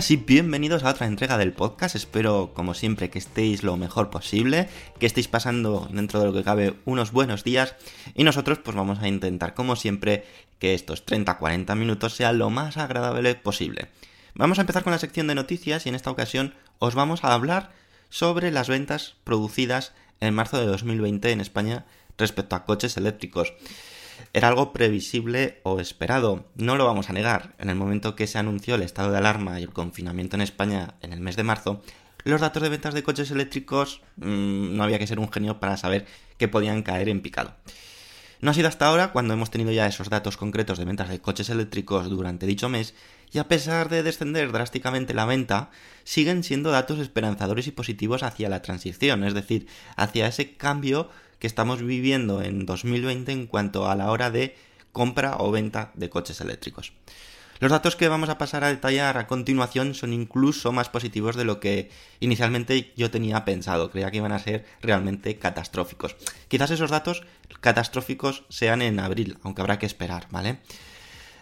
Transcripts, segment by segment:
Buenas y bienvenidos a otra entrega del podcast. Espero, como siempre, que estéis lo mejor posible, que estéis pasando dentro de lo que cabe unos buenos días y nosotros pues vamos a intentar, como siempre, que estos 30-40 minutos sean lo más agradable posible. Vamos a empezar con la sección de noticias y en esta ocasión os vamos a hablar sobre las ventas producidas en marzo de 2020 en España respecto a coches eléctricos. Era algo previsible o esperado, no lo vamos a negar. En el momento que se anunció el estado de alarma y el confinamiento en España en el mes de marzo, los datos de ventas de coches eléctricos mmm, no había que ser un genio para saber que podían caer en picado. No ha sido hasta ahora cuando hemos tenido ya esos datos concretos de ventas de coches eléctricos durante dicho mes y a pesar de descender drásticamente la venta, siguen siendo datos esperanzadores y positivos hacia la transición, es decir, hacia ese cambio que estamos viviendo en 2020 en cuanto a la hora de compra o venta de coches eléctricos. Los datos que vamos a pasar a detallar a continuación son incluso más positivos de lo que inicialmente yo tenía pensado. Creía que iban a ser realmente catastróficos. Quizás esos datos catastróficos sean en abril, aunque habrá que esperar, ¿vale?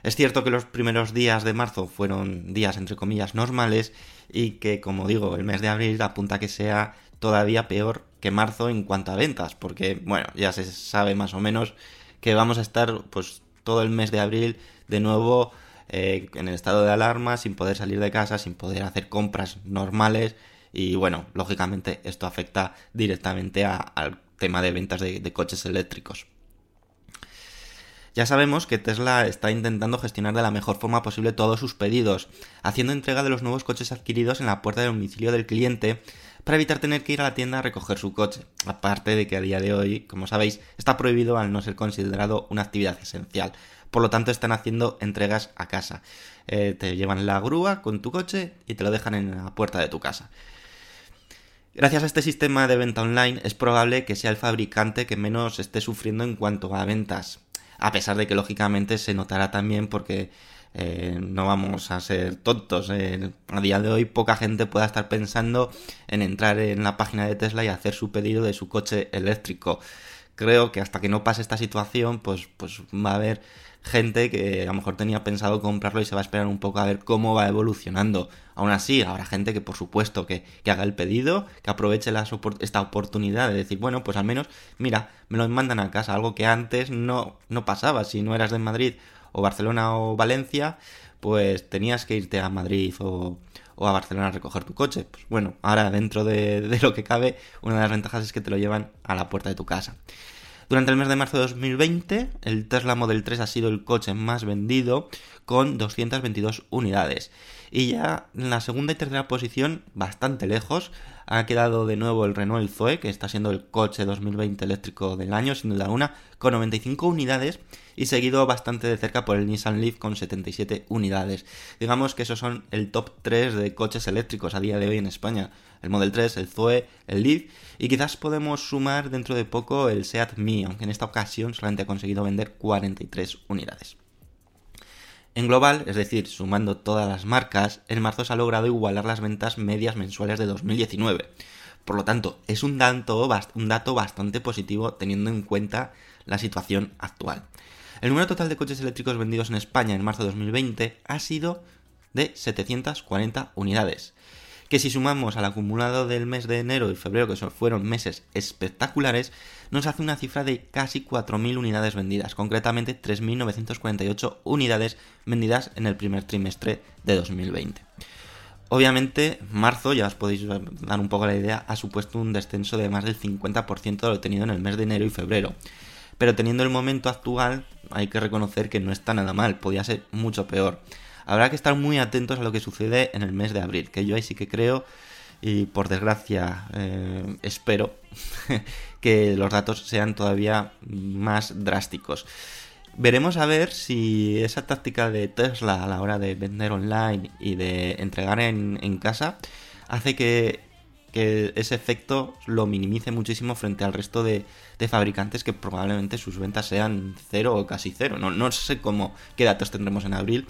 Es cierto que los primeros días de marzo fueron días entre comillas normales y que, como digo, el mes de abril apunta que sea todavía peor que marzo en cuanto a ventas, porque, bueno, ya se sabe más o menos que vamos a estar pues todo el mes de abril de nuevo eh, en el estado de alarma, sin poder salir de casa, sin poder hacer compras normales y bueno, lógicamente esto afecta directamente a, al tema de ventas de, de coches eléctricos. Ya sabemos que Tesla está intentando gestionar de la mejor forma posible todos sus pedidos, haciendo entrega de los nuevos coches adquiridos en la puerta del domicilio del cliente para evitar tener que ir a la tienda a recoger su coche. Aparte de que a día de hoy, como sabéis, está prohibido al no ser considerado una actividad esencial. Por lo tanto, están haciendo entregas a casa. Eh, te llevan la grúa con tu coche y te lo dejan en la puerta de tu casa. Gracias a este sistema de venta online es probable que sea el fabricante que menos esté sufriendo en cuanto a ventas. A pesar de que lógicamente se notará también porque eh, no vamos a ser tontos. Eh, a día de hoy poca gente pueda estar pensando en entrar en la página de Tesla y hacer su pedido de su coche eléctrico. Creo que hasta que no pase esta situación, pues, pues va a haber gente que a lo mejor tenía pensado comprarlo y se va a esperar un poco a ver cómo va evolucionando. Aún así, habrá gente que por supuesto que, que haga el pedido, que aproveche esta oportunidad de decir, bueno, pues al menos, mira, me lo mandan a casa, algo que antes no, no pasaba. Si no eras de Madrid o Barcelona o Valencia, pues tenías que irte a Madrid o, a Barcelona a recoger tu coche. Pues bueno, ahora dentro de, de, lo que cabe, una de las ventajas es que te lo llevan a la puerta de tu casa. Durante el mes de marzo de 2020, el Tesla Model 3 ha sido el coche más vendido con 222 unidades. Y ya en la segunda y tercera posición, bastante lejos, ha quedado de nuevo el Renault Zoe, que está siendo el coche 2020 eléctrico del año, sin duda alguna, con 95 unidades y seguido bastante de cerca por el Nissan Leaf con 77 unidades. Digamos que esos son el top 3 de coches eléctricos a día de hoy en España. El Model 3, el Zoe, el Leaf y quizás podemos sumar dentro de poco el Seat Mii, aunque en esta ocasión solamente ha conseguido vender 43 unidades. En global, es decir, sumando todas las marcas, el marzo se ha logrado igualar las ventas medias mensuales de 2019. Por lo tanto, es un dato, un dato bastante positivo teniendo en cuenta la situación actual. El número total de coches eléctricos vendidos en España en marzo de 2020 ha sido de 740 unidades, que si sumamos al acumulado del mes de enero y febrero, que fueron meses espectaculares, nos hace una cifra de casi 4.000 unidades vendidas, concretamente 3.948 unidades vendidas en el primer trimestre de 2020. Obviamente, marzo, ya os podéis dar un poco la idea, ha supuesto un descenso de más del 50% de lo tenido en el mes de enero y febrero. Pero teniendo el momento actual, hay que reconocer que no está nada mal, podía ser mucho peor. Habrá que estar muy atentos a lo que sucede en el mes de abril, que yo ahí sí que creo y por desgracia eh, espero que los datos sean todavía más drásticos. Veremos a ver si esa táctica de Tesla a la hora de vender online y de entregar en, casa hace que, ese efecto lo minimice muchísimo frente al resto de, fabricantes que probablemente sus ventas sean cero o casi cero. No, no sé cómo qué datos tendremos en abril,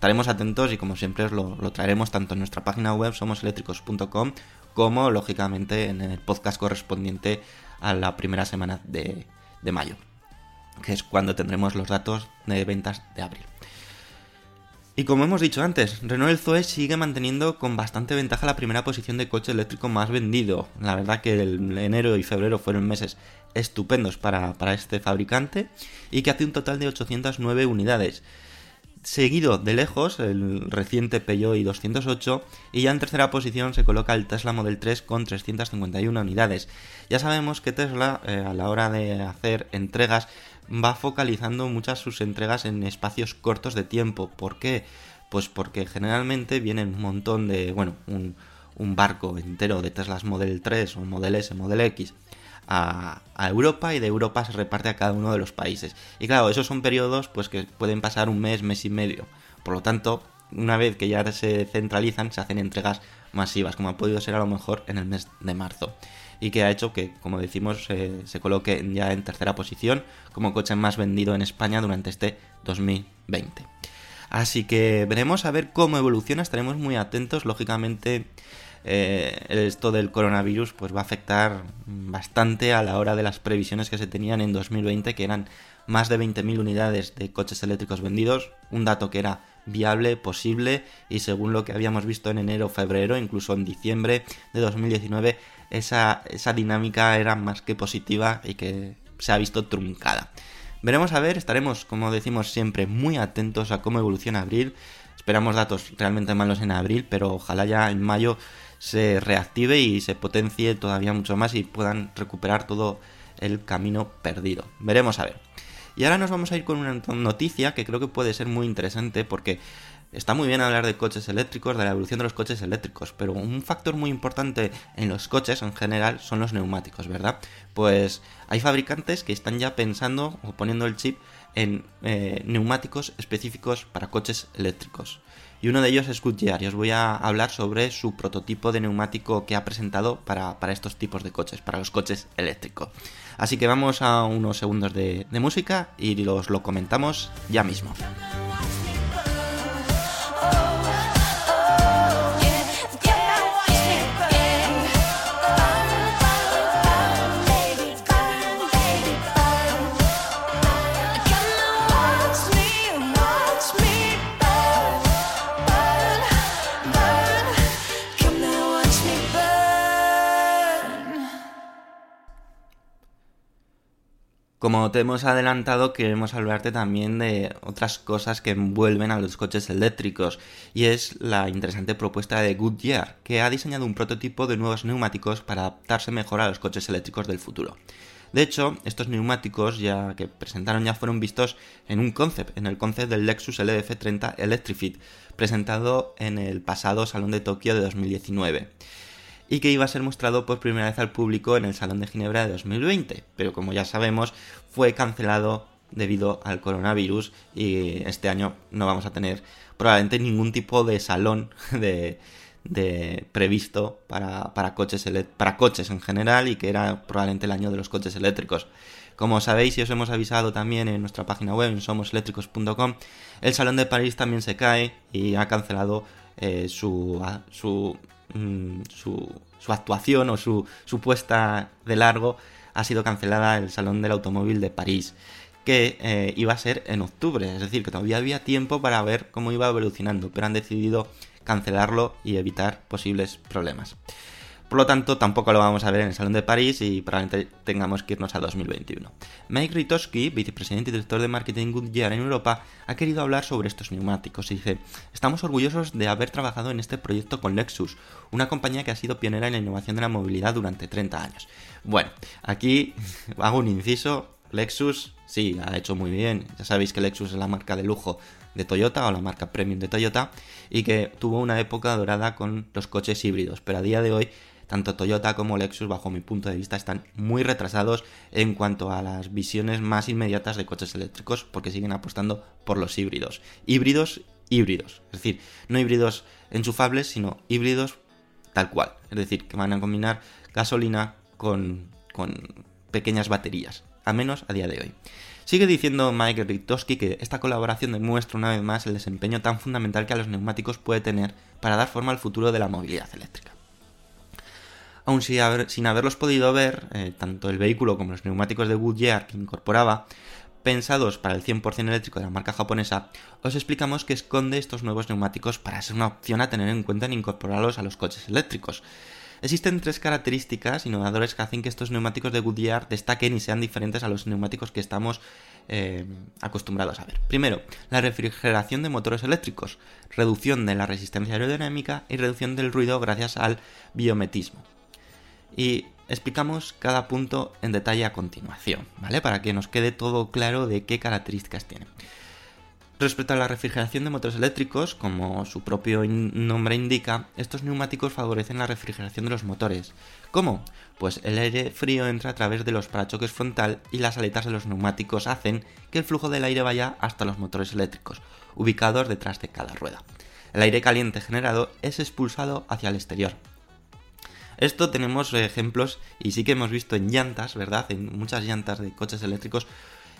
Estaremos atentos y como siempre os lo, traeremos tanto en nuestra página web somoseléctricos.com como lógicamente en el podcast correspondiente a la primera semana de, mayo, que es cuando tendremos los datos de ventas de abril. Y como hemos dicho antes, Renault el Zoe sigue manteniendo con bastante ventaja la primera posición de coche eléctrico más vendido. La verdad que el enero y febrero fueron meses estupendos para, para este fabricante y que hace un total de 809 unidades seguido de lejos el reciente Peugeot i208 y ya en tercera posición se coloca el Tesla Model 3 con 351 unidades. Ya sabemos que Tesla eh, a la hora de hacer entregas va focalizando muchas sus entregas en espacios cortos de tiempo. ¿Por qué? Pues porque generalmente vienen un montón de, bueno, un, un barco entero de Teslas Model 3 o Model S, Model X a, Europa y de Europa se reparte a cada uno de los países. Y claro, esos son periodos pues que pueden pasar un mes, mes y medio. Por lo tanto, una vez que ya se centralizan, se hacen entregas masivas, como ha podido ser a lo mejor en el mes de marzo. Y que ha hecho que, como decimos, se coloque ya en tercera posición como coche más vendido en España durante este 2020. Así que veremos a ver cómo evoluciona, estaremos muy atentos, lógicamente eh, esto del coronavirus pues va a afectar bastante a la hora de las previsiones que se tenían en 2020, que eran más de 20.000 unidades de coches eléctricos vendidos, un dato que era viable, posible y según lo que habíamos visto en enero, febrero, incluso en diciembre de 2019, esa, esa dinámica era más que positiva y que se ha visto truncada. Veremos a ver, estaremos, como decimos siempre, muy atentos a cómo evoluciona abril. Esperamos datos realmente malos en abril, pero ojalá ya en mayo se reactive y se potencie todavía mucho más y puedan recuperar todo el camino perdido. Veremos a ver. Y ahora nos vamos a ir con una noticia que creo que puede ser muy interesante porque está muy bien hablar de coches eléctricos, de la evolución de los coches eléctricos, pero un factor muy importante en los coches en general son los neumáticos, ¿verdad? Pues hay fabricantes que están ya pensando o poniendo el chip en eh, neumáticos específicos para coches eléctricos y uno de ellos es Goodyear y os voy a hablar sobre su prototipo de neumático que ha presentado para, estos tipos de coches, para los coches eléctricos. Así que vamos a unos segundos de, de música y los lo comentamos ya mismo. Como te hemos adelantado, queremos hablarte también de otras cosas que envuelven a los coches eléctricos, y es la interesante propuesta de Goodyear, que ha diseñado un prototipo de nuevos neumáticos para adaptarse mejor a los coches eléctricos del futuro. De hecho, estos neumáticos ya que presentaron ya fueron vistos en un concept, en el concept del Lexus LF30 Electrifit, presentado en el pasado Salón de Tokio de 2019 y que iba a ser mostrado por primera vez al público en el Salón de Ginebra de 2020, pero como ya sabemos fue cancelado debido al coronavirus y este año no vamos a tener probablemente ningún tipo de salón de, de previsto para, para, coches para en general y que era probablemente el año de los coches eléctricos. Como sabéis y os hemos avisado también en nuestra página web en somoseléctricos.com, el Salón de París también se cae y ha cancelado eh, su, su, mm, su, actuación o su, su puesta de largo. Ha sido cancelada el Salón del Automóvil de París que eh, iba a ser en octubre, es decir, que todavía había tiempo para ver cómo iba evolucionando, pero han decidido cancelarlo y evitar posibles problemas. Por lo tanto, tampoco lo vamos a ver en el Salón de París y probablemente tengamos que irnos a 2021. Mike Ritoski, vicepresidente y director de marketing Goodyear en Europa, ha querido hablar sobre estos neumáticos y dice, estamos orgullosos de haber trabajado en este proyecto con Lexus, una compañía que ha sido pionera en la innovación de la movilidad durante 30 años. Bueno, aquí hago un inciso, Lexus sí, ha hecho muy bien. Ya sabéis que Lexus es la marca de lujo de Toyota o la marca premium de Toyota y que tuvo una época dorada con los coches híbridos, pero a día de hoy tanto Toyota como Lexus, bajo mi punto de vista, están muy retrasados en cuanto a las visiones más inmediatas de coches eléctricos porque siguen apostando por los híbridos. Híbridos, híbridos. Es decir, no híbridos enchufables, sino híbridos tal cual. Es decir, que van a combinar gasolina con, con pequeñas baterías a menos a día de hoy. Sigue diciendo Mike Ritowski que esta colaboración demuestra una vez más el desempeño tan fundamental que a los neumáticos puede tener para dar forma al futuro de la movilidad eléctrica. Aun sin haberlos podido ver, eh, tanto el vehículo como los neumáticos de Goodyear que incorporaba, pensados para el 100% eléctrico de la marca japonesa, os explicamos que esconde estos nuevos neumáticos para ser una opción a tener en cuenta en incorporarlos a los coches eléctricos. Existen tres características innovadoras que hacen que estos neumáticos de Goodyear destaquen y sean diferentes a los neumáticos que estamos eh, acostumbrados a ver. Primero, la refrigeración de motores eléctricos, reducción de la resistencia aerodinámica y reducción del ruido gracias al biometismo. Y explicamos cada punto en detalle a continuación, ¿vale? Para que nos quede todo claro de qué características tienen. Respecto a la refrigeración de motores eléctricos, como su propio nombre indica, estos neumáticos favorecen la refrigeración de los motores. ¿Cómo? Pues el aire frío entra a través de los parachoques frontal y las aletas de los neumáticos hacen que el flujo del aire vaya hasta los motores eléctricos, ubicados detrás de cada rueda. El aire caliente generado es expulsado hacia el exterior. Esto tenemos ejemplos y sí que hemos visto en llantas, ¿verdad? En muchas llantas de coches eléctricos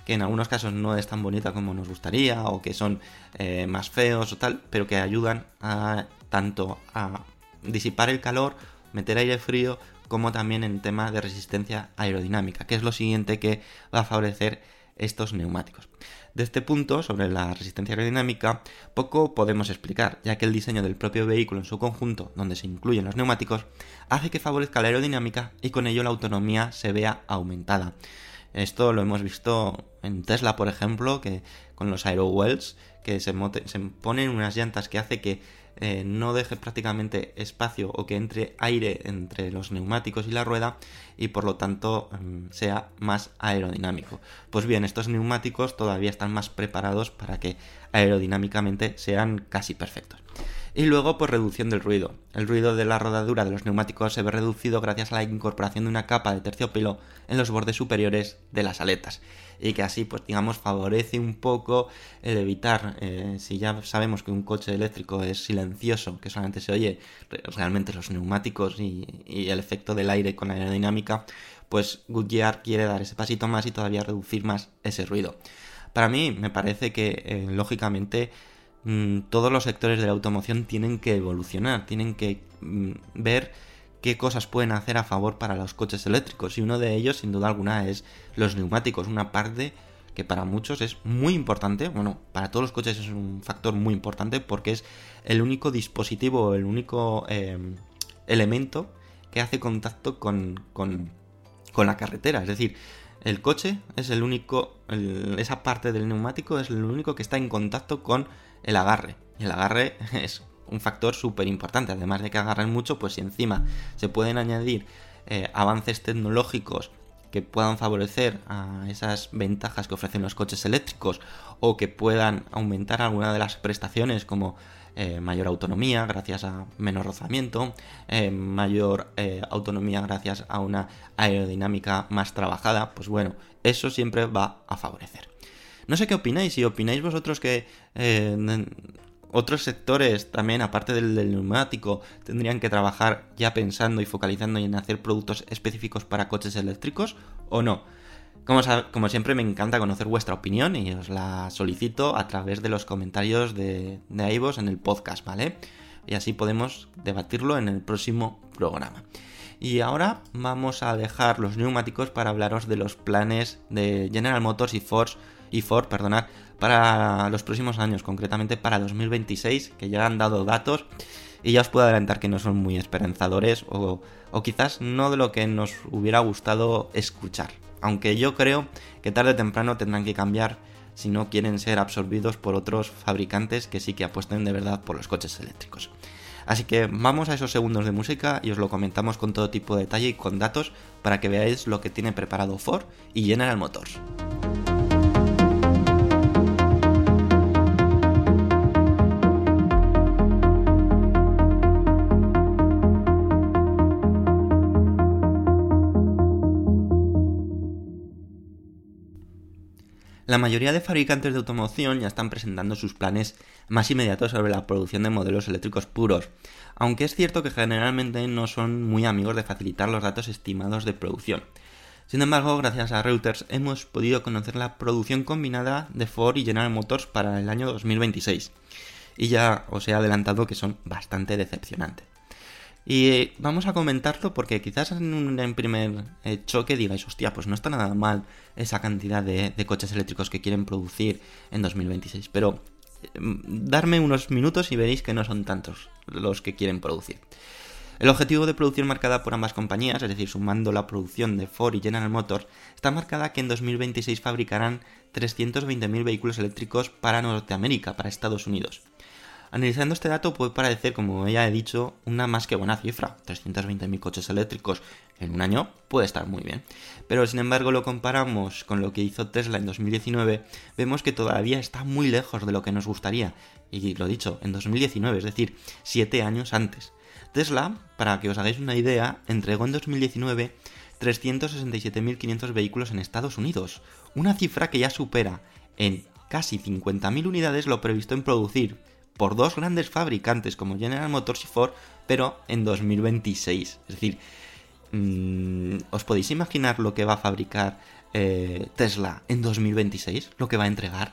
que en algunos casos no es tan bonita como nos gustaría o que son eh, más feos o tal, pero que ayudan a tanto a disipar el calor, meter aire frío, como también en tema de resistencia aerodinámica, que es lo siguiente que va a favorecer estos neumáticos. De este punto, sobre la resistencia aerodinámica, poco podemos explicar, ya que el diseño del propio vehículo en su conjunto, donde se incluyen los neumáticos, hace que favorezca la aerodinámica y con ello la autonomía se vea aumentada. Esto lo hemos visto en Tesla, por ejemplo, que con los Aerowells, que se, se ponen unas llantas que hace que eh, no deje prácticamente espacio o que entre aire entre los neumáticos y la rueda y por lo tanto mm, sea más aerodinámico. Pues bien, estos neumáticos todavía están más preparados para que aerodinámicamente sean casi perfectos. Y luego, pues reducción del ruido. El ruido de la rodadura de los neumáticos se ve reducido gracias a la incorporación de una capa de terciopelo en los bordes superiores de las aletas. Y que así, pues digamos, favorece un poco el evitar, eh, si ya sabemos que un coche eléctrico es silencioso, que solamente se oye realmente los neumáticos y, el efecto del aire con la aerodinámica, pues Goodyear quiere dar ese pasito más y todavía reducir más ese ruido. Para mí me parece que, eh, lógicamente, Mm, todos los sectores de la automoción tienen que evolucionar, tienen que mm, ver qué cosas pueden hacer a favor para los coches eléctricos. Y uno de ellos, sin duda alguna, es los neumáticos, una parte que para muchos es muy importante, bueno, para todos los coches es un factor muy importante porque es el único dispositivo, el único em, elemento que hace contacto con, con, con la carretera. Es decir, el coche es el único, esa parte del neumático es el único que está en contacto con el agarre. Y el agarre es un factor súper importante. Además de que agarren mucho, pues si encima se pueden añadir eh, avances tecnológicos que puedan favorecer a esas ventajas que ofrecen los coches eléctricos o que puedan aumentar alguna de las prestaciones como eh, mayor autonomía gracias a menos rozamiento, eh, mayor autonomía gracias a una aerodinámica más trabajada, pues bueno, eso siempre va a favorecer. No sé qué opináis, si opináis vosotros que otros sectores también, aparte del, del neumático, tendrían que trabajar ya pensando y focalizando en hacer productos específicos para coches eléctricos o no. Como, como siempre me encanta conocer vuestra opinión y os la solicito a través de los comentarios de, de iVoox en el podcast, ¿vale? Y así podemos debatirlo en el próximo programa. Y ahora vamos a dejar los neumáticos para hablaros de los planes de General Motors y Ford, y Ford perdonad, para los próximos años, concretamente para 2026, que ya han dado datos y ya os puedo adelantar que no son muy esperanzadores o, quizás no de lo que nos hubiera gustado escuchar. Aunque yo creo que tarde o temprano tendrán que cambiar si no quieren ser absorbidos por otros fabricantes que sí que apuesten de verdad por los coches eléctricos. Así que vamos a esos segundos de música y os lo comentamos con todo tipo de detalle y con datos para que veáis lo que tiene preparado Ford y General Motors. La mayoría de fabricantes de automoción ya están presentando sus planes más inmediatos sobre la producción de modelos eléctricos puros, aunque es cierto que generalmente no son muy amigos de facilitar los datos estimados de producción. Sin embargo, gracias a Reuters hemos podido conocer la producción combinada de Ford y General Motors para el año 2026. Y ya os he adelantado que son bastante decepcionantes. Y eh, vamos a comentarlo porque quizás en un primer eh, choque digáis, hostia, pues no está nada mal esa cantidad de, de coches eléctricos que quieren producir en 2026. Pero eh, darme unos minutos y veréis que no son tantos los que quieren producir. El objetivo de producción marcada por ambas compañías, es decir, sumando la producción de Ford y General Motors, está marcada que en 2026 fabricarán 320.000 vehículos eléctricos para Norteamérica, para Estados Unidos. Analizando este dato puede parecer, como ya he dicho, una más que buena cifra. 320.000 coches eléctricos en un año puede estar muy bien. Pero sin embargo lo comparamos con lo que hizo Tesla en 2019, vemos que todavía está muy lejos de lo que nos gustaría. Y lo dicho, en 2019, es decir, 7 años antes. Tesla, para que os hagáis una idea, entregó en 2019 367.500 vehículos en Estados Unidos, una cifra que ya supera en casi 50.000 unidades lo previsto en producir por dos grandes fabricantes como General Motors y Ford, pero en 2026. Es decir, mmm, ¿os podéis imaginar lo que va a fabricar eh, Tesla en 2026? Lo que va a entregar.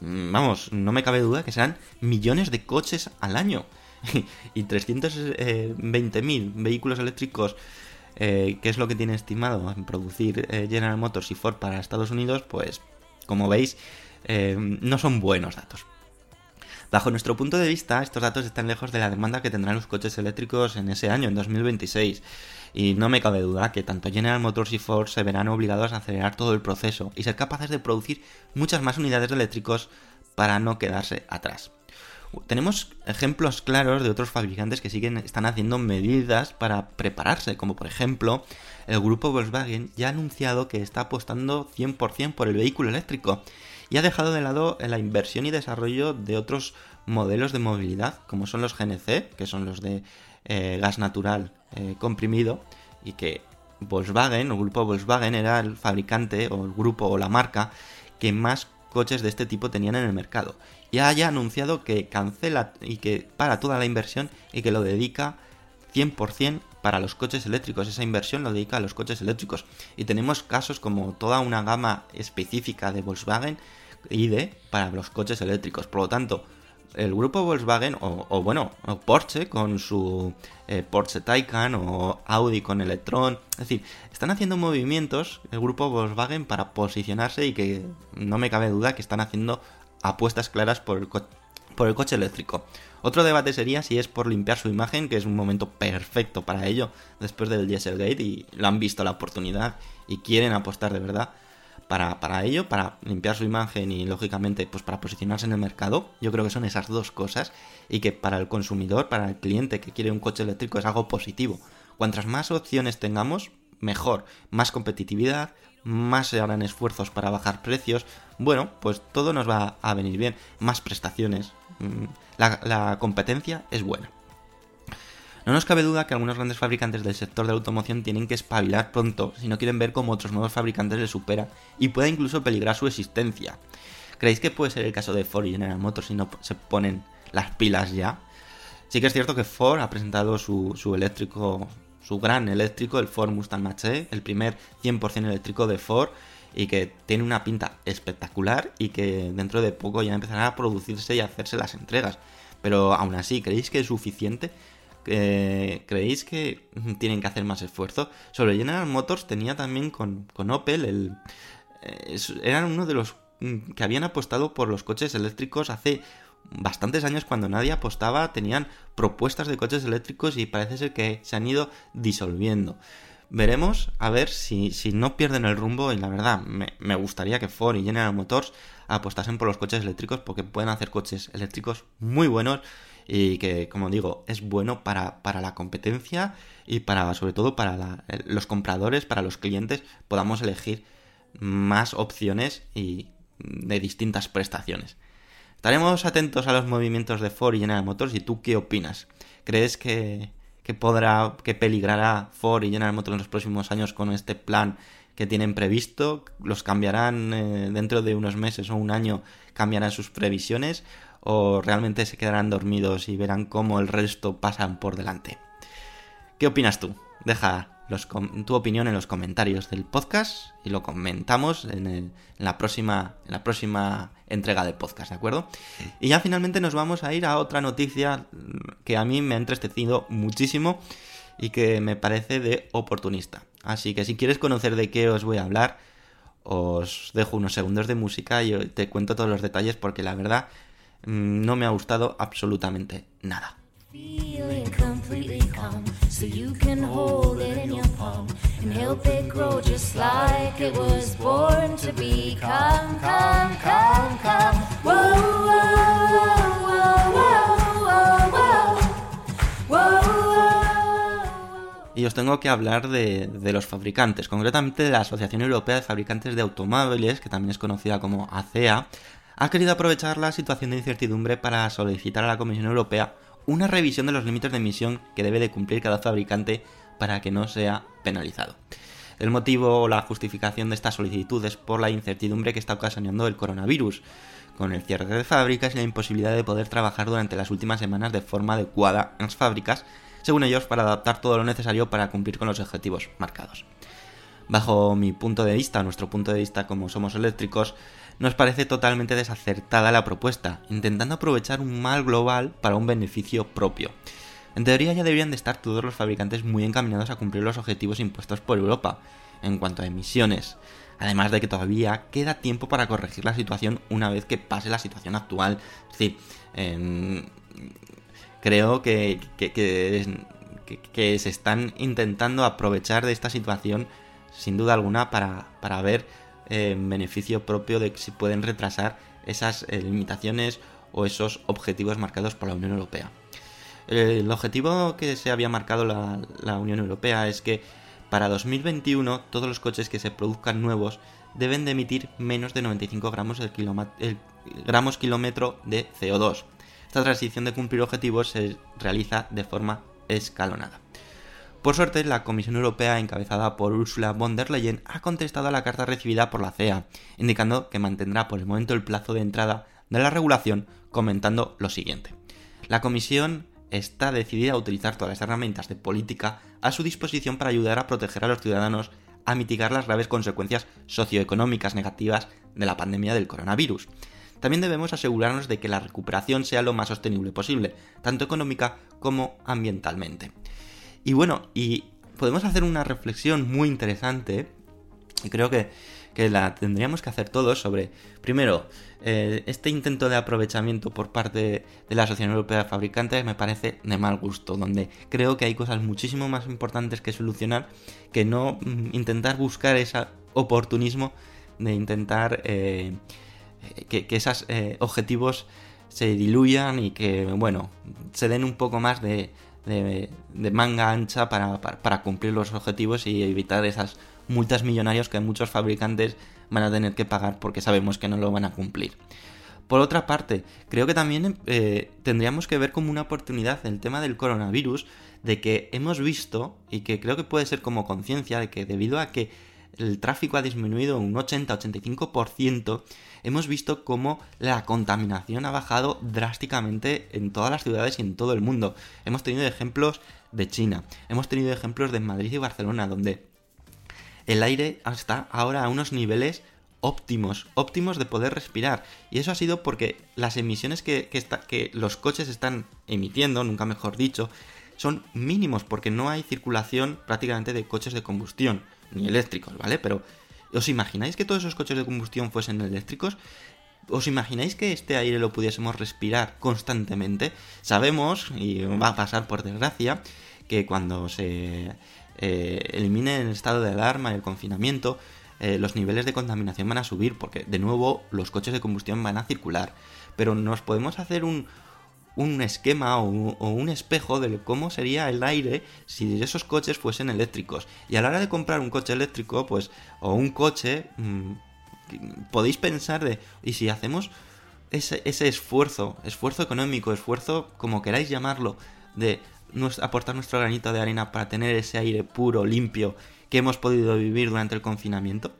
Mm, Vamos, no me cabe duda que serán millones de coches al año. y 320.000 vehículos eléctricos, eh, que es lo que tiene estimado producir eh, General Motors y Ford para Estados Unidos, pues como veis, eh, no son buenos datos. Bajo nuestro punto de vista, estos datos están lejos de la demanda que tendrán los coches eléctricos en ese año, en 2026. Y no me cabe duda que tanto General Motors y Ford se verán obligados a acelerar todo el proceso y ser capaces de producir muchas más unidades de eléctricos para no quedarse atrás. Tenemos ejemplos claros de otros fabricantes que siguen están haciendo medidas para prepararse, como por ejemplo el grupo Volkswagen ya ha anunciado que está apostando 100% por el vehículo eléctrico y ha dejado de lado la inversión y desarrollo de otros modelos de movilidad, como son los GNC, que son los de eh, gas natural eh, comprimido, y que Volkswagen, el grupo Volkswagen, era el fabricante, o el grupo, o la marca, que más coches de este tipo tenían en el mercado. Y haya anunciado que cancela y que para toda la inversión y que lo dedica 100% para los coches eléctricos. Esa inversión lo dedica a los coches eléctricos. Y tenemos casos como toda una gama específica de Volkswagen ID para los coches eléctricos. Por lo tanto, el grupo Volkswagen, o, o bueno, Porsche con su eh, Porsche Taycan, o Audi con el e-tron, es decir, están haciendo movimientos el grupo Volkswagen para posicionarse y que no me cabe duda que están haciendo apuestas claras por el, por el coche eléctrico. Otro debate sería si es por limpiar su imagen, que es un momento perfecto para ello después del Dieselgate y lo han visto la oportunidad y quieren apostar de verdad para, para, ello, para limpiar su imagen y lógicamente pues para posicionarse en el mercado. Yo creo que son esas dos cosas y que para el consumidor, para el cliente que quiere un coche eléctrico es algo positivo. Cuantas más opciones tengamos, mejor, más competitividad, más se harán esfuerzos para bajar precios, bueno, pues todo nos va a venir bien, más prestaciones, mm, la, la competencia es buena. No nos cabe duda que algunos grandes fabricantes del sector de la automoción tienen que espabilar pronto si no quieren ver cómo otros nuevos fabricantes les supera y pueda incluso peligrar su existencia. ¿Creéis que puede ser el caso de Ford y General Motors si no se ponen las pilas ya? Sí que es cierto que Ford ha presentado su, su eléctrico, su gran eléctrico, el Ford Mustang Mach-E, el primer 100% eléctrico de Ford, y que tiene una pinta espectacular y que dentro de poco ya empezará a producirse y a hacerse las entregas. Pero aún así, ¿creéis que es suficiente? ¿Creéis que tienen que hacer más esfuerzo? Sobre General Motors tenía también con, con Opel, el, eh, eran uno de los mm, que habían apostado por los coches eléctricos hace bastantes años cuando nadie apostaba, tenían propuestas de coches eléctricos y parece ser que se han ido disolviendo. Veremos a ver si, si no pierden el rumbo y la verdad me, me gustaría que Ford y General Motors apostasen por los coches eléctricos porque pueden hacer coches eléctricos muy buenos y que como digo es bueno para, para la competencia y para sobre todo para la- los compradores, para los clientes podamos elegir más opciones y de distintas prestaciones. Estaremos atentos a los movimientos de Ford y General Motors y tú qué opinas? ¿Crees que, que podrá, que peligrará Ford y General Motors en los próximos años con este plan que tienen previsto? ¿Los cambiarán eh, dentro de unos meses o un año? ¿Cambiarán sus previsiones? ¿O realmente se quedarán dormidos y verán cómo el resto pasan por delante? ¿Qué opinas tú? Deja tu opinión en los comentarios del podcast y lo comentamos en, la próxima, en la próxima entrega del podcast, ¿de acuerdo? Y ya finalmente nos vamos a ir a otra noticia mm, que a mí me ha entristecido muchísimo y que me parece de oportunista. Así que si quieres conocer de qué os voy a hablar, os dejo unos segundos de música y te cuento todos los detalles porque la verdad no me ha gustado absolutamente nada. Y os tengo que hablar de, de los fabricantes, concretamente de la Asociación Europea de Fabricantes de Automóviles, que también es conocida como ACEA, ha querido aprovechar la situación de incertidumbre para solicitar a la Comisión Europea una revisión de los límites de emisión que debe de cumplir cada fabricante para que no sea penalizado. El motivo o la justificación de esta solicitud es por la incertidumbre que está ocasionando el coronavirus, con el cierre de fábricas y la imposibilidad de poder trabajar durante las últimas semanas de forma adecuada en las fábricas, según ellos, para adaptar todo lo necesario para cumplir con los objetivos marcados. Bajo mi punto de vista, nuestro punto de vista como somos eléctricos, nos parece totalmente desacertada la propuesta, intentando aprovechar un mal global para un beneficio propio. En teoría ya deberían de estar todos los fabricantes muy encaminados a cumplir los objetivos impuestos por Europa en cuanto a emisiones, además de que todavía queda tiempo para corregir la situación una vez que pase la situación actual. Es em, creo que- que- que se están intentando aprovechar de esta situación sin duda alguna para, para ver eh, en beneficio propio de que si pueden retrasar esas eh, limitaciones o esos objetivos marcados por la Unión Europea. El objetivo que se había marcado la, Unión Europea es que para 2021 todos los coches que se produzcan nuevos deben de emitir menos de 95 gramos, el el- gramos kilómetro de CO2. Esta transición de cumplir objetivos se realiza de forma escalonada. Por suerte, la Comisión Europea, encabezada por Ursula von der Leyen, ha contestado a la carta recibida por la CEA, indicando que mantendrá por el momento el plazo de entrada de la regulación, comentando lo siguiente. La Comisión está decidida a utilizar todas las herramientas de política a su disposición para ayudar a proteger a los ciudadanos a mitigar las graves consecuencias socioeconómicas negativas de la pandemia del coronavirus. También debemos asegurarnos de que la recuperación sea lo más sostenible posible, tanto económica como ambientalmente. Y bueno, y podemos hacer una reflexión muy interesante, y creo que, que la tendríamos que hacer todos sobre, primero, eh, este intento de aprovechamiento por parte de la Asociación Europea de Fabricantes me parece de mal gusto, donde creo que hay cosas muchísimo más importantes que solucionar que no mm, intentar buscar ese oportunismo de intentar eh, eh, que, que esos objetivos se diluyan y que, bueno, se den un poco más de, de, manga ancha para, para, para cumplir los objetivos y evitar esas multas millonarias que muchos fabricantes van a tener que pagar porque sabemos que no lo van a cumplir. Por otra parte, creo que también eh, tendríamos que ver como una oportunidad el tema del coronavirus, de que hemos visto, y que creo que puede ser como conciencia, de que debido a que el tráfico ha disminuido un 80-85%, hemos visto cómo la contaminación ha bajado drásticamente en todas las ciudades y en todo el mundo. Hemos tenido ejemplos de China, hemos tenido ejemplos de Madrid y Barcelona, donde el aire está ahora a unos niveles óptimos, óptimos de poder respirar. Y eso ha sido porque las emisiones que, que, los coches están emitiendo, nunca mejor dicho, son mínimos porque no hay circulación prácticamente de coches de combustión, ni eléctricos, ¿vale? Pero ¿os imagináis que todos esos coches de combustión fuesen eléctricos? ¿Os imagináis que este aire lo pudiésemos respirar constantemente? Sabemos, y va a pasar por desgracia, que cuando se eh, elimine el estado de alarma y el confinamiento, eh, los niveles de contaminación van a subir porque de nuevo los coches de combustión van a circular. Pero nos podemos hacer un, un esquema o un, espejo de cómo sería el aire si esos coches fuesen eléctricos. Y a la hora de comprar un coche eléctrico, pues, o un coche, mmm, podéis pensar de, ¿y si hacemos ese, esfuerzo, esfuerzo económico, esfuerzo como queráis llamarlo, de aportar nuestro granito de arena para tener ese aire puro, limpio, que hemos podido vivir durante el confinamiento?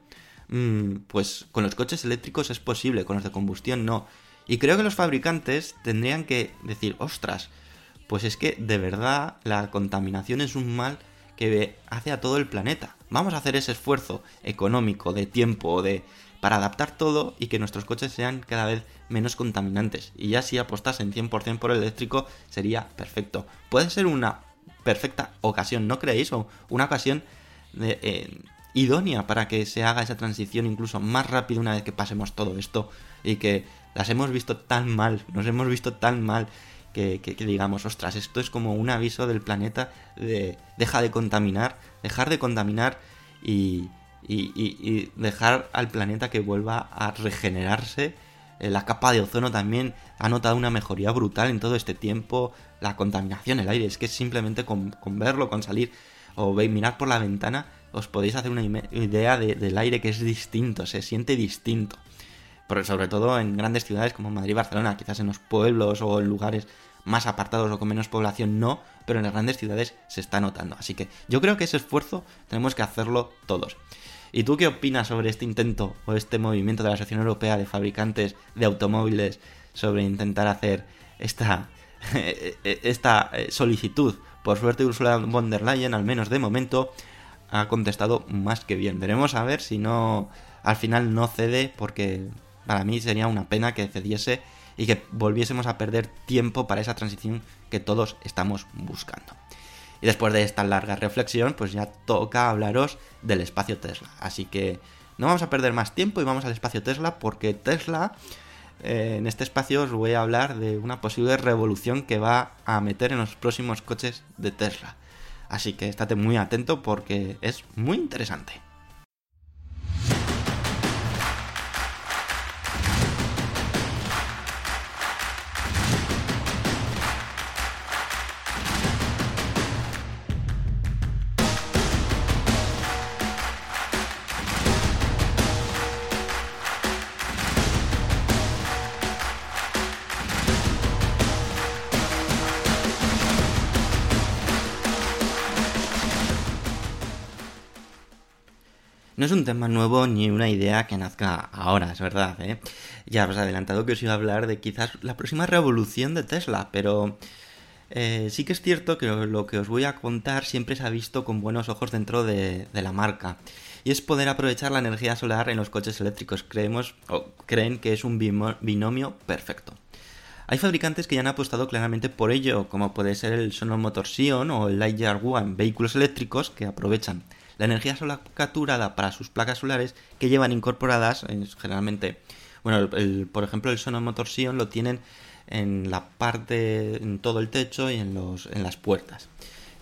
Mm, pues con los coches eléctricos es posible, con los de combustión no. Y creo que los fabricantes tendrían que decir, ostras, pues es que de verdad la contaminación es un mal que hace a todo el planeta. Vamos a hacer ese esfuerzo económico, de tiempo, de para adaptar todo y que nuestros coches sean cada vez menos contaminantes. Y ya si apostasen 100% por el eléctrico sería perfecto. Puede ser una perfecta ocasión, ¿no creéis? O una ocasión de, eh, idónea para que se haga esa transición incluso más rápido una vez que pasemos todo esto y que las hemos visto tan mal, nos hemos visto tan mal que, digamos, ostras, esto es como un aviso del planeta de deja de contaminar, dejar de contaminar y, y, dejar al planeta que vuelva a regenerarse. Eh, la capa de ozono también ha notado una mejoría brutal en todo este tiempo. La contaminación, el aire, es que simplemente con, verlo, con salir o mirar por la ventana, os podéis hacer una idea de, del aire que es distinto, se siente distinto. Pero sobre todo en grandes ciudades como Madrid y Barcelona, quizás en los pueblos o en lugares más apartados o con menos población no, pero en las grandes ciudades se está notando. Así que yo creo que ese esfuerzo tenemos que hacerlo todos. ¿Y tú qué opinas sobre este intento o este movimiento de la Asociación Europea de Fabricantes de Automóviles sobre intentar hacer esta, esta solicitud? Por suerte Ursula von der Leyen, al menos de momento, ha contestado más que bien. Veremos a ver si no al final no cede porque para mí sería una pena que cediese y que volviésemos a perder tiempo para esa transición que todos estamos buscando. Y después de esta larga reflexión, pues ya toca hablaros del espacio Tesla. Así que no vamos a perder más tiempo y vamos al espacio Tesla porque Tesla, eh, en este espacio os voy a hablar de una posible revolución que va a meter en los próximos coches de Tesla. Así que estate muy atento porque es muy interesante. Tema nuevo ni una idea que nazca ahora, es verdad, ¿eh? Ya os he adelantado que os iba a hablar de quizás la próxima revolución de Tesla, pero eh, sí que es cierto que lo que os voy a contar siempre se ha visto con buenos ojos dentro de, la marca. Y es poder aprovechar la energía solar en los coches eléctricos. Creemos o creen que es un binomio perfecto. Hay fabricantes que ya han apostado claramente por ello, como puede ser el Sono Motor Sion o el Lightyear One, vehículos eléctricos que aprovechan la energía solar capturada para sus placas solares que llevan incorporadas generalmente, bueno, el, por ejemplo el Sono Motor Sion lo tienen en la parte, en todo el techo y en, los, en las puertas.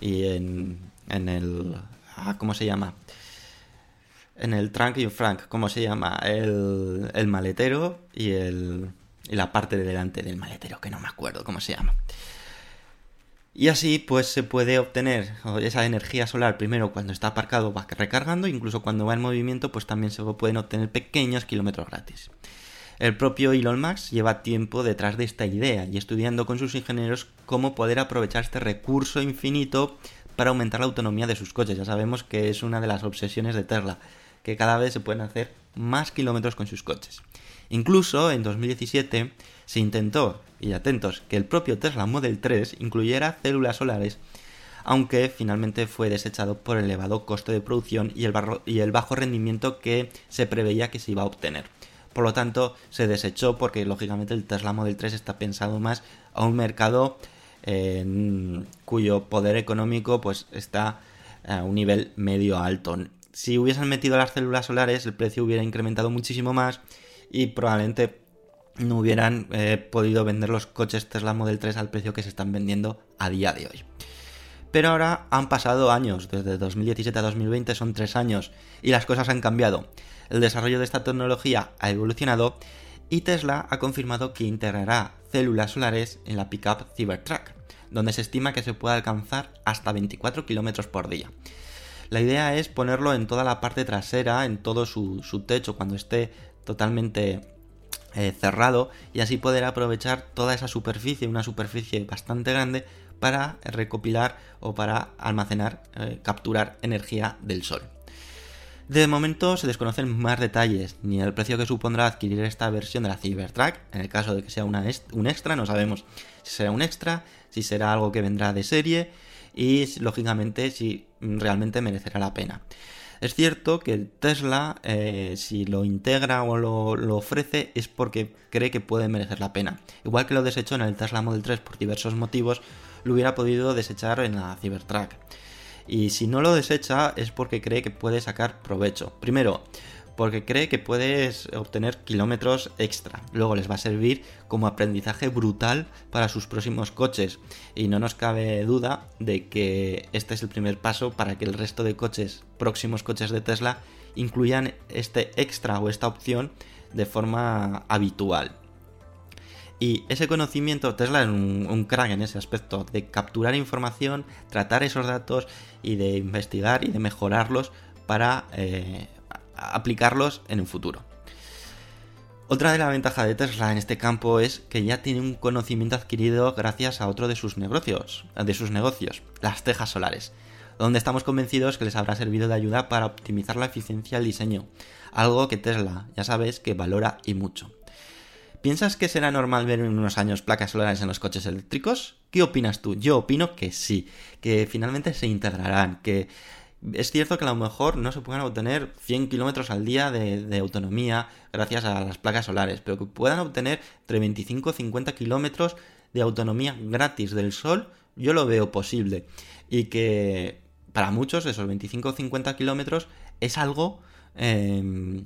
Y en, en el, ah, ¿cómo se llama? En el trunk y frank, ¿cómo se llama? El, el maletero y, el, y la parte de delante del maletero, que no me acuerdo cómo se llama. Y así pues se puede obtener esa energía solar primero cuando está aparcado va recargando, incluso cuando va en movimiento pues también se pueden obtener pequeños kilómetros gratis. El propio Elon Musk lleva tiempo detrás de esta idea y estudiando con sus ingenieros cómo poder aprovechar este recurso infinito para aumentar la autonomía de sus coches. Ya sabemos que es una de las obsesiones de Tesla, que cada vez se pueden hacer más kilómetros con sus coches. Incluso en 2017 se intentó, y atentos, que el propio Tesla Model 3 incluyera células solares, aunque finalmente fue desechado por el elevado coste de producción y el, bajo rendimiento que se preveía que se iba a obtener. Por lo tanto, se desechó porque lógicamente el Tesla Model 3 está pensado más a un mercado cuyo poder económico pues está a un nivel medio alto. Si hubiesen metido las células solares, el precio hubiera incrementado muchísimo más y probablemente no hubieran eh, podido vender los coches Tesla Model 3 al precio que se están vendiendo a día de hoy. Pero ahora han pasado años, desde 2017 a 2020 son tres años, y las cosas han cambiado. El desarrollo de esta tecnología ha evolucionado y Tesla ha confirmado que integrará células solares en la pickup Cybertruck, donde se estima que se puede alcanzar hasta 24 km por día. La idea es ponerlo en toda la parte trasera, en todo su, techo, cuando esté totalmente eh, cerrado y así poder aprovechar toda esa superficie, una superficie bastante grande para recopilar o para almacenar, eh, capturar energía del sol. De momento se desconocen más detalles, ni el precio que supondrá adquirir esta versión de la Cybertruck, en el caso de que sea una un extra, no sabemos si será un extra, si será algo que vendrá de serie y lógicamente si realmente merecerá la pena. Es cierto que Tesla, eh, si lo integra o lo, lo, ofrece, es porque cree que puede merecer la pena. Igual que lo desechó en el Tesla Model 3 por diversos motivos, lo hubiera podido desechar en la Cybertruck. Y si no lo desecha es porque cree que puede sacar provecho. Primero, porque cree que puedes obtener kilómetros extra. Luego les va a servir como aprendizaje brutal para sus próximos coches. Y no nos cabe duda de que este es el primer paso para que el resto de coches, próximos coches de Tesla, incluyan este extra o esta opción de forma habitual. Y ese conocimiento, Tesla es un, crack en ese aspecto, de capturar información, tratar esos datos y de investigar y de mejorarlos para eh, aplicarlos en un futuro. Otra de las ventajas de Tesla en este campo es que ya tiene un conocimiento adquirido gracias a otro de sus negocios, de sus negocios, las tejas solares, donde estamos convencidos que les habrá servido de ayuda para optimizar la eficiencia del diseño, algo que Tesla, ya sabes, que valora y mucho. ¿Piensas que será normal ver en unos años placas solares en los coches eléctricos? ¿Qué opinas tú? Yo opino que sí, que finalmente se integrarán, que es cierto que a lo mejor no se puedan obtener 100 kilómetros al día de, autonomía gracias a las placas solares, pero que puedan obtener entre 25 y 50 kilómetros de autonomía gratis del sol, yo lo veo posible. Y que para muchos esos 25 o 50 kilómetros es algo em,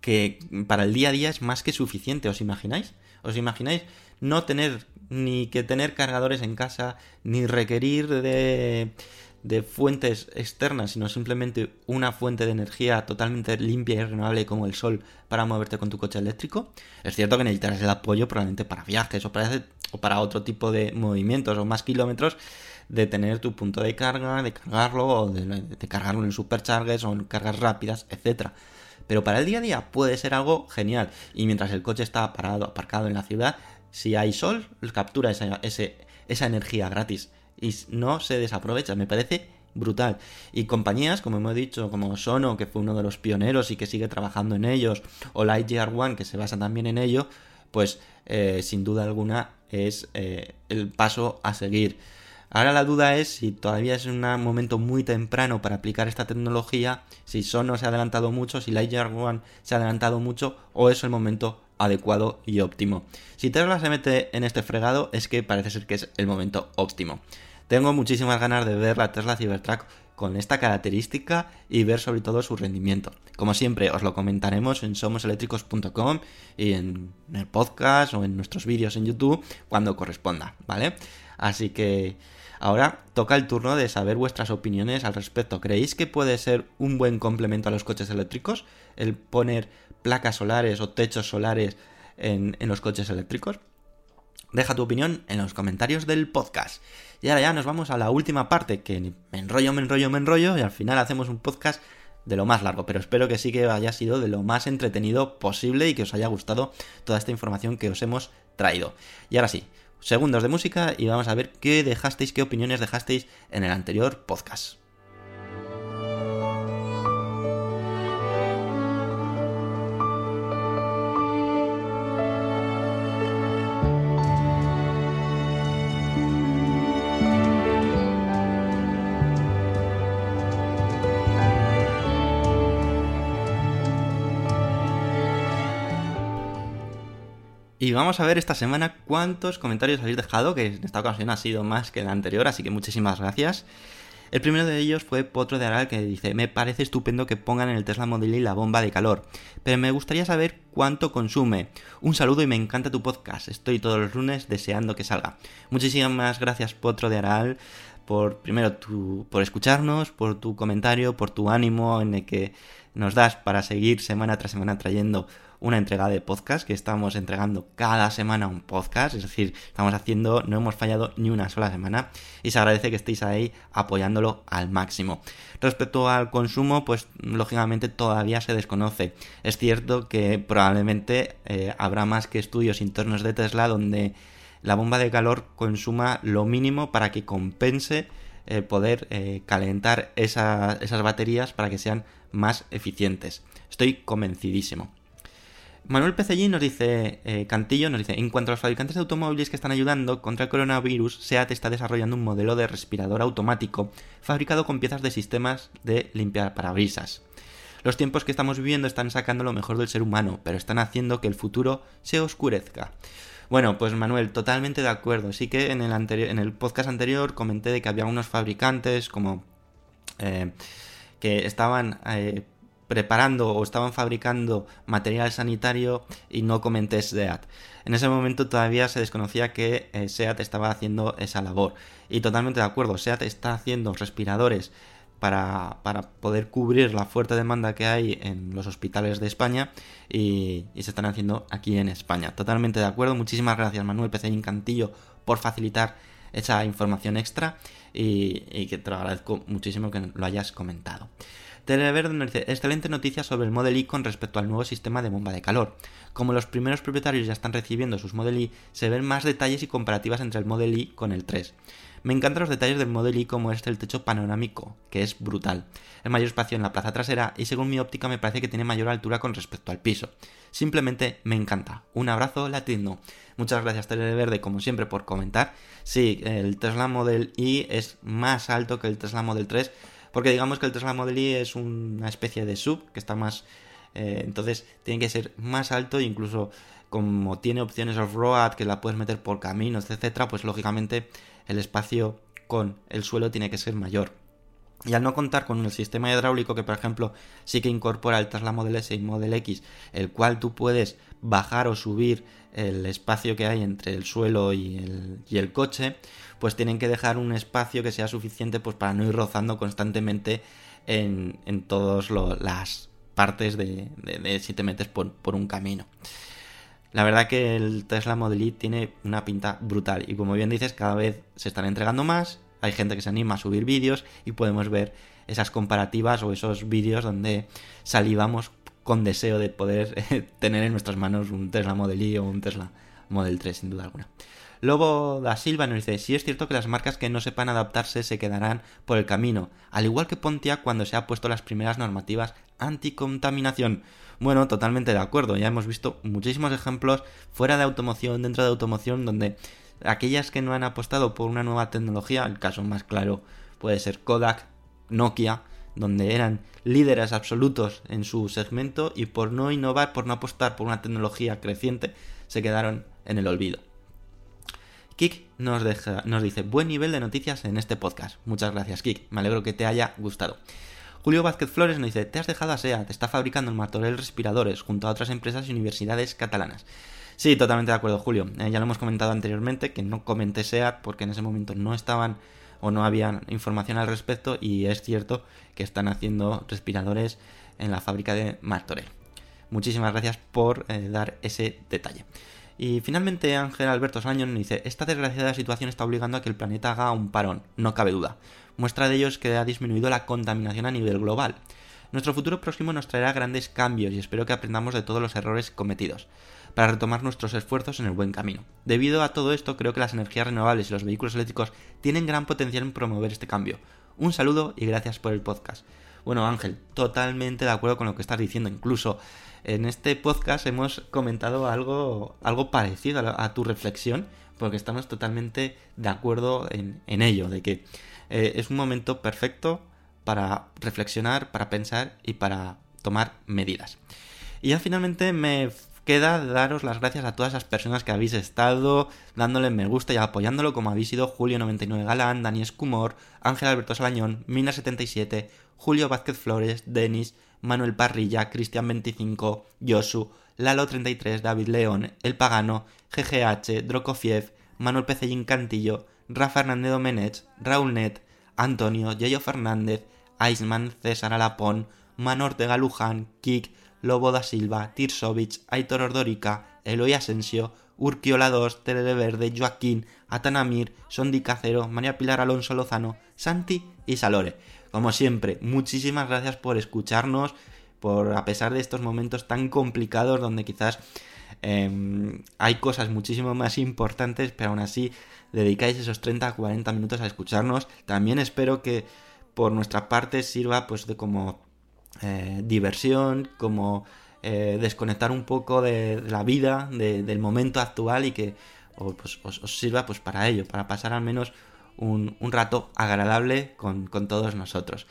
que para el día a día es más que suficiente, ¿os imagináis? ¿Os imagináis no tener ni que tener cargadores en casa, ni requerir de, de fuentes externas, sino simplemente una fuente de energía totalmente limpia y renovable como el sol para moverte con tu coche eléctrico? Es cierto que necesitarás el apoyo probablemente para viajes o para, o para otro tipo de movimientos o más kilómetros de tener tu punto de carga, de cargarlo o de, cargarlo en superchargers o en cargas rápidas, etcétera pero para el día a día puede ser algo genial. Y mientras el coche está parado, aparcado en la ciudad, si hay sol, captura esa energía gratis y no se desaprovecha. Me parece brutal. Y compañías, como hemos dicho, como Sono, que fue uno de los pioneros y que sigue trabajando en ellos, o Lightyear One, que se basa también en ello, pues eh, sin duda alguna es eh, el paso a seguir. Ahora la duda es si todavía es un momento muy temprano para aplicar esta tecnología, si Sonos se ha adelantado mucho, si Lightyear One se ha adelantado mucho o es el momento adecuado y óptimo. Si Tesla se mete en este fregado es que parece ser que es el momento óptimo. Tengo muchísimas ganas de ver la Tesla Cybertruck con esta característica y ver sobre todo su rendimiento. Como siempre, os lo comentaremos en somoseléctricos.com y en el podcast o en nuestros vídeos en YouTube cuando corresponda, ¿vale? Así que ahora toca el turno de saber vuestras opiniones al respecto. ¿Creéis que puede ser un buen complemento a los coches eléctricos el poner placas solares o techos solares en, los coches eléctricos? Deja tu opinión en los comentarios del podcast. Y ahora ya nos vamos a la última parte, que me enrollo, me enrollo, me enrollo, y al final hacemos un podcast de lo más largo, pero espero que sí que haya sido de lo más entretenido posible y que os haya gustado toda esta información que os hemos traído. Y ahora sí, segundos de música y vamos a ver qué dejasteis, qué opiniones dejasteis en el anterior podcast. Y vamos a ver esta semana cuántos comentarios habéis dejado, que en esta ocasión ha sido más que la anterior, así que muchísimas gracias. El primero de ellos fue Potro de Aral que dice, me parece estupendo que pongan en el Tesla Model Y la bomba de calor, pero me gustaría saber cuánto consume. Un saludo y me encanta tu podcast, estoy todos los lunes deseando que salga. Muchísimas gracias Potro de Aral por primero tu, por escucharnos, por tu comentario, por tu ánimo en el que nos das para seguir semana tras semana trayendo una entrega de podcast que estamos entregando cada semana un podcast, es decir, estamos haciendo, no hemos fallado ni una sola semana y se agradece que estéis ahí apoyándolo al máximo. Respecto al consumo, pues lógicamente todavía se desconoce. Es cierto que probablemente eh, habrá más que estudios internos de Tesla donde la bomba de calor consuma lo mínimo para que compense eh, poder eh, calentar esas baterías para que sean más eficientes. Estoy convencidísimo. Manuel Pecellín nos dice, eh, Cantillo nos dice, en cuanto a los fabricantes de automóviles que están ayudando contra el coronavirus, SEAT está desarrollando un modelo de respirador automático fabricado con piezas de sistemas de limpiar parabrisas. Los tiempos que estamos viviendo están sacando lo mejor del ser humano, pero están haciendo que el futuro se oscurezca. Bueno, pues Manuel, totalmente de acuerdo. Sí que en el, anterior, en el podcast anterior comenté de que había unos fabricantes como eh, que estaban eh, preparando o estaban fabricando material sanitario y no comenté SEAT. En ese momento todavía se desconocía que eh, SEAT estaba haciendo esa labor. Y totalmente de acuerdo, SEAT está haciendo respiradores para, poder cubrir la fuerte demanda que hay en los hospitales de España y, se están haciendo aquí en España. Totalmente de acuerdo. Muchísimas gracias Manuel Peceñín Cantillo por facilitar esa información extra y, y que te lo agradezco muchísimo que lo hayas comentado. Televerde nos dice, excelente noticia sobre el Model Y con respecto al nuevo sistema de bomba de calor. Como los primeros propietarios ya están recibiendo sus Model Y, se ven más detalles y comparativas entre el Model Y con el 3. Me encantan los detalles del Model Y como este el techo panorámico, que es brutal. El mayor espacio en la plaza trasera y según mi óptica me parece que tiene mayor altura con respecto al piso. Simplemente me encanta. Un abrazo latino. Muchas gracias Televerde como siempre por comentar. Sí, el Tesla Model Y es más alto que el Tesla Model 3 porque digamos que el Tesla Model Y es una especie de sub que está más... Eh, entonces tiene que ser más alto e incluso como tiene opciones off-road que la puedes meter por caminos, etcétera, pues lógicamente el espacio con el suelo tiene que ser mayor. Y al no contar con el sistema hidráulico que por ejemplo sí que incorpora el Tesla Model S y Model X, el cual tú puedes bajar o subir el espacio que hay entre el suelo y el, y el coche, pues tienen que dejar un espacio que sea suficiente pues para no ir rozando constantemente en, en todas las partes de, si te metes por, por un camino. La verdad que el Tesla Model Y tiene una pinta brutal y como bien dices, cada vez se están entregando más, hay gente que se anima a subir vídeos y podemos ver esas comparativas o esos vídeos donde salivamos con deseo de poder tener en nuestras manos un Tesla Model Y o un Tesla Model 3 sin duda alguna. Lobo da Silva nos dice, sí es cierto que las marcas que no sepan adaptarse se quedarán por el camino, al igual que Pontiac cuando se ha puesto las primeras normativas anticontaminación. Bueno, totalmente de acuerdo, ya hemos visto muchísimos ejemplos fuera de automoción, dentro de automoción, donde aquellas que no han apostado por una nueva tecnología, el caso más claro puede ser Kodak, Nokia, donde eran líderes absolutos en su segmento y por no innovar, por no apostar por una tecnología creciente, se quedaron en el olvido. Kik nos, dice, buen nivel de noticias en este podcast. Muchas gracias, Kik. Me alegro que te haya gustado. Julio Vázquez Flores nos dice, te has dejado a SEAT, está fabricando el Martorell respiradores junto a otras empresas y universidades catalanas. Sí, totalmente de acuerdo, Julio. Eh, ya lo hemos comentado anteriormente, que no comenté SEAT porque en ese momento no estaban o no había información al respecto y es cierto que están haciendo respiradores en la fábrica de Martorell. Muchísimas gracias por eh, dar ese detalle. Y finalmente Ángel Alberto Salañón dice, esta desgraciada situación está obligando a que el planeta haga un parón, no cabe duda. Muestra de ello es que ha disminuido la contaminación a nivel global. Nuestro futuro próximo nos traerá grandes cambios y espero que aprendamos de todos los errores cometidos, para retomar nuestros esfuerzos en el buen camino. Debido a todo esto, creo que las energías renovables y los vehículos eléctricos tienen gran potencial en promover este cambio. Un saludo y gracias por el podcast. Bueno, Ángel, totalmente de acuerdo con lo que estás diciendo. Incluso en este podcast hemos comentado algo, algo parecido a, tu reflexión, porque estamos totalmente de acuerdo en, en ello, de que eh, es un momento perfecto para reflexionar, para pensar y para tomar medidas. Y ya finalmente me queda daros las gracias a todas esas personas que habéis estado dándole me gusta y apoyándolo, como habéis sido Julio99 Galán, Dani Escumor, Ángel Alberto Salañón, Mina77, Julio Vázquez Flores, Denis, Manuel Parrilla, Cristian25, Yosu, Lalo33, David León, El Pagano, GGH, Drokofiev, Manuel Pecellín Cantillo, Rafa Hernández Domenech, Raúl Net, Antonio, Yayo Fernández, Iceman, César Alapón, Mano Ortega Luján, Kik, Lobo da Silva, Tirsovich, Aitor Ordorica, Eloy Asensio, Urquiola 2, Tere Verde, Joaquín, Atanamir, Sondi Cacero, María Pilar Alonso Lozano, Santi y Salore. Como siempre, muchísimas gracias por escucharnos, por a pesar de estos momentos tan complicados donde quizás eh, hay cosas muchísimo más importantes, pero aún así dedicáis esos 30 40 minutos a escucharnos. También espero que por nuestra parte sirva pues de como eh, diversión, como eh, desconectar un poco de, la vida, de, del momento actual y que pues, os, sirva pues para ello, para pasar al menos un, rato agradable con, todos nosotros.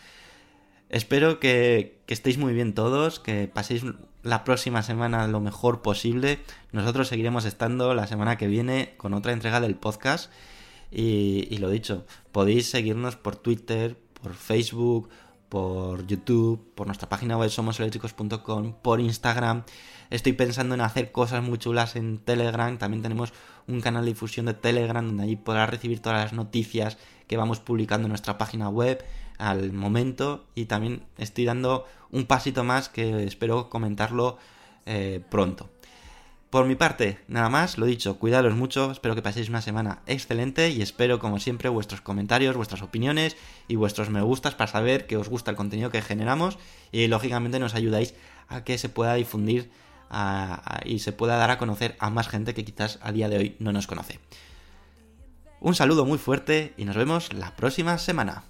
Espero que, estéis muy bien todos, que paséis la próxima semana lo mejor posible. Nosotros seguiremos estando la semana que viene con otra entrega del podcast. Y lo dicho, podéis seguirnos por Twitter, por Facebook, por YouTube, por nuestra página web somoseléctricos.com, por Instagram. Estoy pensando en hacer cosas muy chulas en Telegram. También tenemos un canal de difusión de Telegram donde allí podrás recibir todas las noticias que vamos publicando en nuestra página web al momento. Y también estoy dando un pasito más que espero comentarlo eh, pronto. Por mi parte, nada más, lo dicho, cuidaros mucho, espero que paséis una semana excelente y espero como siempre vuestros comentarios, vuestras opiniones y vuestros me gustas para saber que os gusta el contenido que generamos y lógicamente nos ayudáis a que se pueda difundir y se pueda dar a conocer a más gente que quizás a día de hoy no nos conoce. Un saludo muy fuerte y nos vemos la próxima semana.